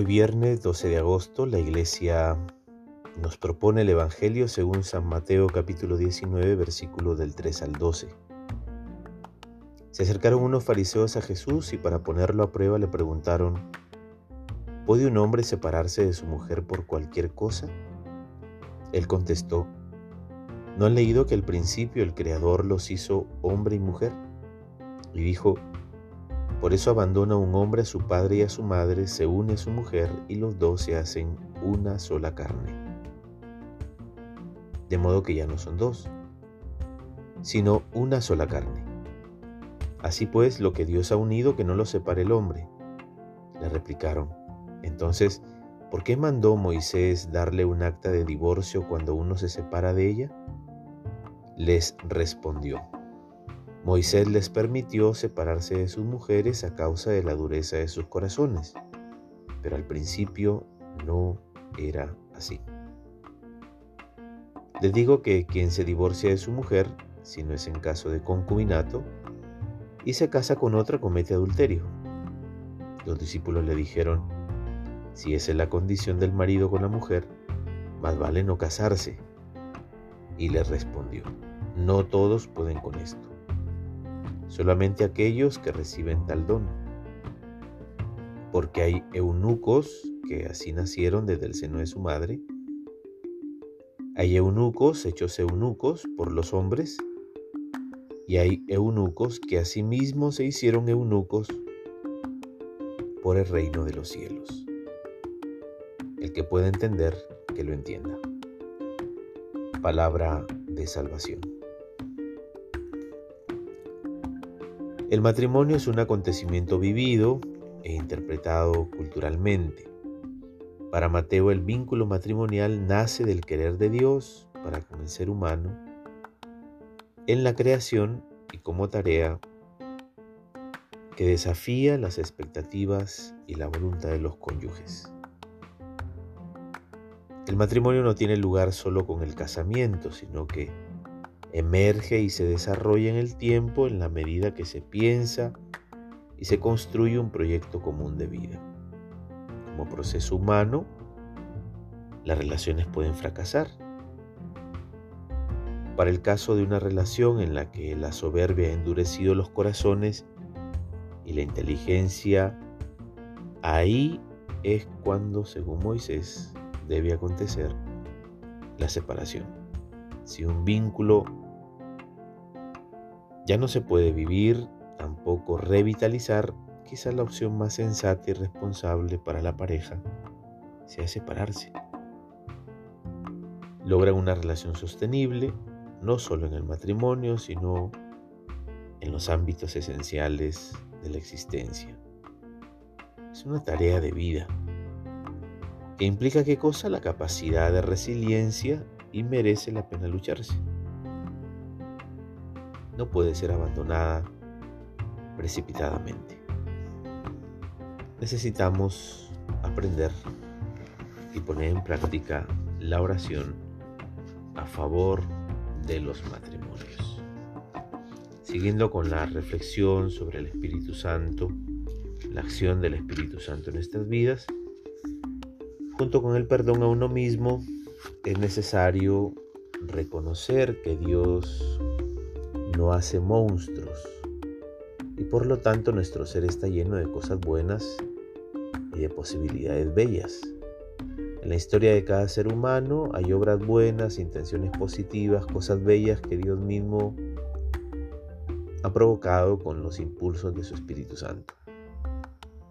Hoy viernes 12 de agosto la iglesia nos propone el Evangelio según San Mateo capítulo 19 versículo del 3 al 12. Se acercaron unos fariseos a Jesús y para ponerlo a prueba le preguntaron, ¿puede un hombre separarse de su mujer por cualquier cosa? Él contestó, ¿no han leído que al principio el Creador los hizo hombre y mujer? Y dijo, por eso abandona un hombre a su padre y a su madre, se une a su mujer y los dos se hacen una sola carne. De modo que ya no son dos, sino una sola carne. Así pues, lo que Dios ha unido, que no lo separe el hombre. Le replicaron. Entonces, ¿por qué mandó Moisés darle un acta de divorcio cuando uno se separa de ella? Les respondió. Moisés les permitió separarse de sus mujeres a causa de la dureza de sus corazones, pero al principio no era así. Les digo que quien se divorcia de su mujer, si no es en caso de concubinato, y se casa con otra comete adulterio. Los discípulos le dijeron, si esa es la condición del marido con la mujer, más vale no casarse. Y le respondió, no todos pueden con esto, solamente aquellos que reciben tal don. Porque hay eunucos que así nacieron desde el seno de su madre, hay eunucos hechos eunucos por los hombres, y hay eunucos que asimismo se hicieron eunucos por el reino de los cielos. El que pueda entender, que lo entienda. Palabra de salvación. El matrimonio es un acontecimiento vivido e interpretado culturalmente. Para Mateo el vínculo matrimonial nace del querer de Dios para con el ser humano en la creación y como tarea que desafía las expectativas y la voluntad de los cónyuges. El matrimonio no tiene lugar solo con el casamiento, sino que emerge y se desarrolla en el tiempo en la medida que se piensa y se construye un proyecto común de vida. Como proceso humano, las relaciones pueden fracasar para el caso de una relación en la que la soberbia ha endurecido los corazones y la inteligencia, ahí es cuando, según Moisés, debe acontecer la separación. Si un vínculo ya no se puede vivir, tampoco revitalizar, quizás la opción más sensata y responsable para la pareja sea separarse. Logran una relación sostenible no solo en el matrimonio, sino en los ámbitos esenciales de la existencia. Es una tarea de vida que implica qué cosa? La capacidad de resiliencia y merece la pena lucharse. No puede ser abandonada precipitadamente. Necesitamos aprender y poner en práctica la oración a favor de los matrimonios. Siguiendo con la reflexión sobre el Espíritu Santo, la acción del Espíritu Santo en nuestras vidas, junto con el perdón a uno mismo, es necesario reconocer que Dios no hace monstruos y por lo tanto nuestro ser está lleno de cosas buenas y de posibilidades bellas. En la historia de cada ser humano hay obras buenas, intenciones positivas, cosas bellas que Dios mismo ha provocado con los impulsos de su Espíritu Santo.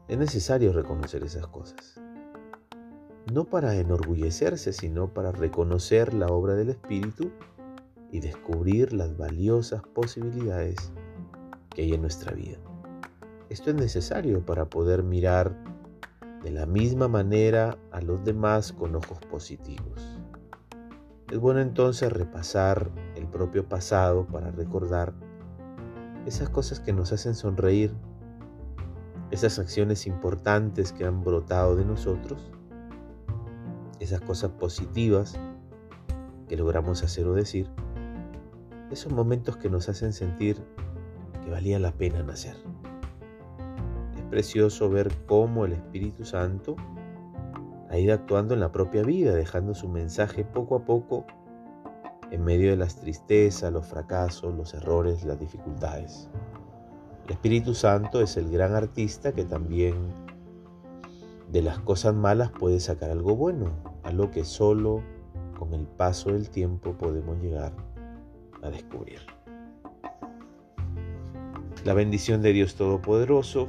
Es necesario reconocer esas cosas. No para enorgullecerse, sino para reconocer la obra del Espíritu y descubrir las valiosas posibilidades que hay en nuestra vida. Esto es necesario para poder mirar de la misma manera a los demás con ojos positivos. Es bueno entonces repasar el propio pasado para recordar esas cosas que nos hacen sonreír, esas acciones importantes que han brotado de nosotros, esas cosas positivas que logramos hacer o decir, esos momentos que nos hacen sentir que valía la pena nacer precioso ver cómo el Espíritu Santo ha ido actuando en la propia vida, dejando su mensaje poco a poco en medio de las tristezas, los fracasos, los errores, las dificultades. El Espíritu Santo es el gran artista que también de las cosas malas puede sacar algo bueno, algo que solo con el paso del tiempo podemos llegar a descubrir. La bendición de Dios Todopoderoso,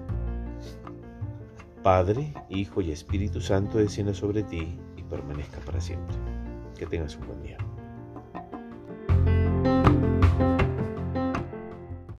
Padre, Hijo y Espíritu Santo descienda sobre ti y permanezca para siempre. Que tengas un buen día.